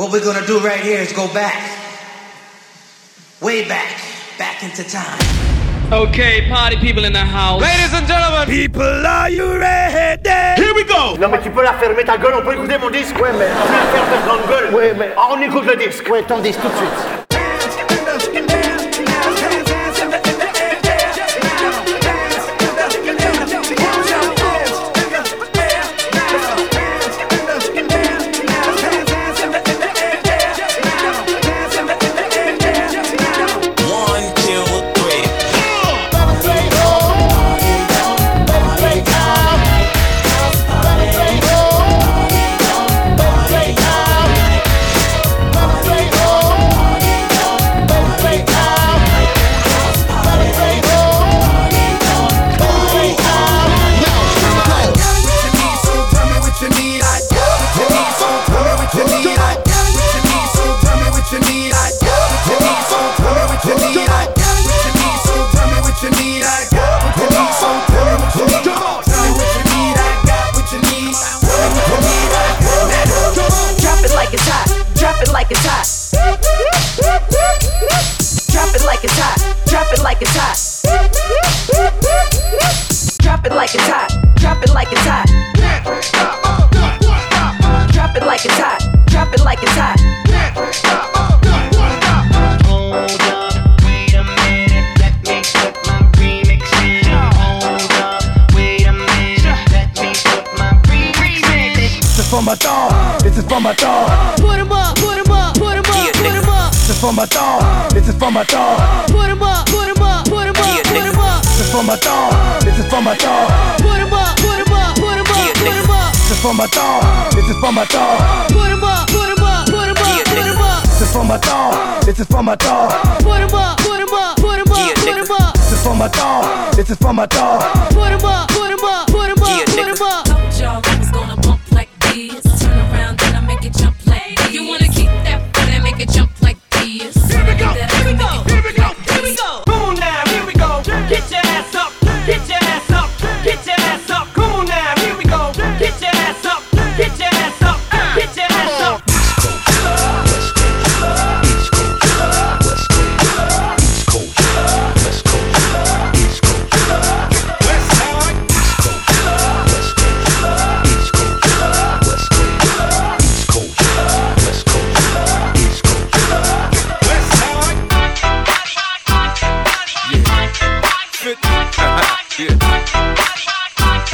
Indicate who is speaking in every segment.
Speaker 1: What we're gonna do right here is go back. Way back. Back into time.
Speaker 2: Okay, party people in the house. Ladies and gentlemen,
Speaker 3: people, are you ready? Here
Speaker 4: we go! Non, mais tu peux la fermer ta gueule, on peut écouter mon disque. Ouais, mais. Tu la fermes ta grande gueule. Ouais, mais. On écoute le disque. Ouais, ton disque tout de suite.
Speaker 5: it like it's hot. Drop it like it's hot. Drop it like it's hot.
Speaker 1: Hold up, wait a minute, let me put my remix in. Hold up, wait a minute, let me put my remix in. This
Speaker 3: is for my dog. This is for my dog. Put him up, put him up, put him
Speaker 5: up, put him up.
Speaker 3: This is for my dog. This is for my dog. Put him up, put him up, put him
Speaker 5: up, put him up.
Speaker 3: This is for my dog. This is for my dog. combattants, les 16 combattants. Put em up, put em up, put em
Speaker 5: up, put em up.
Speaker 3: 16 combattants, les 16 combattants. Put em up, put em up, put em
Speaker 5: up, put em up.
Speaker 3: 16 combattants, les 16 combattants. Yeah. yeah.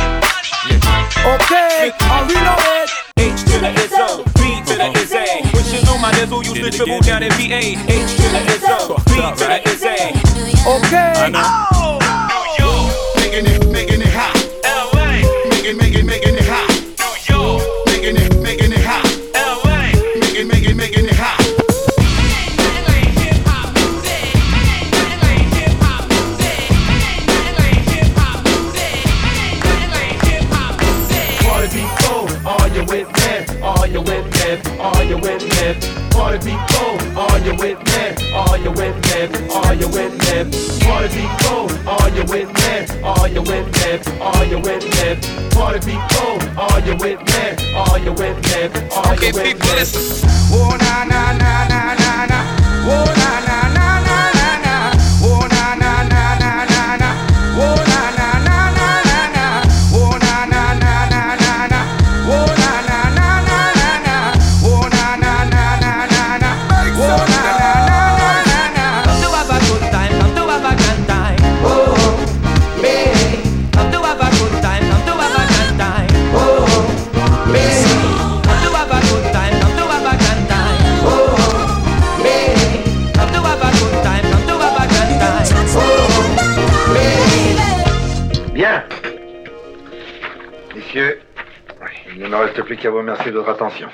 Speaker 3: Okay, I reload
Speaker 6: H to the ISO, B to the ISA. Wish you knew my nizzle used to dribble down in VA. H to the ISO, B to the ISA.
Speaker 3: Okay. I know. Oh.
Speaker 6: Yo. Making it, making it
Speaker 3: hot.
Speaker 6: LA. Making, making, making it hot. New York. Making it, making it hot. LA. Making, making, making it hot. you with
Speaker 7: me? Are you with me? Party people, are you with me? Are you with me? Are you with me? Party
Speaker 3: people, are you with me? Are you with me? Are you with me? Party people, are you with me? Are you with me? Are you with me? Okay, people, listen. Oh na na na na na na. Oh na na na na.
Speaker 8: Messieurs, il ne me reste plus qu'à vous remercier de votre attention.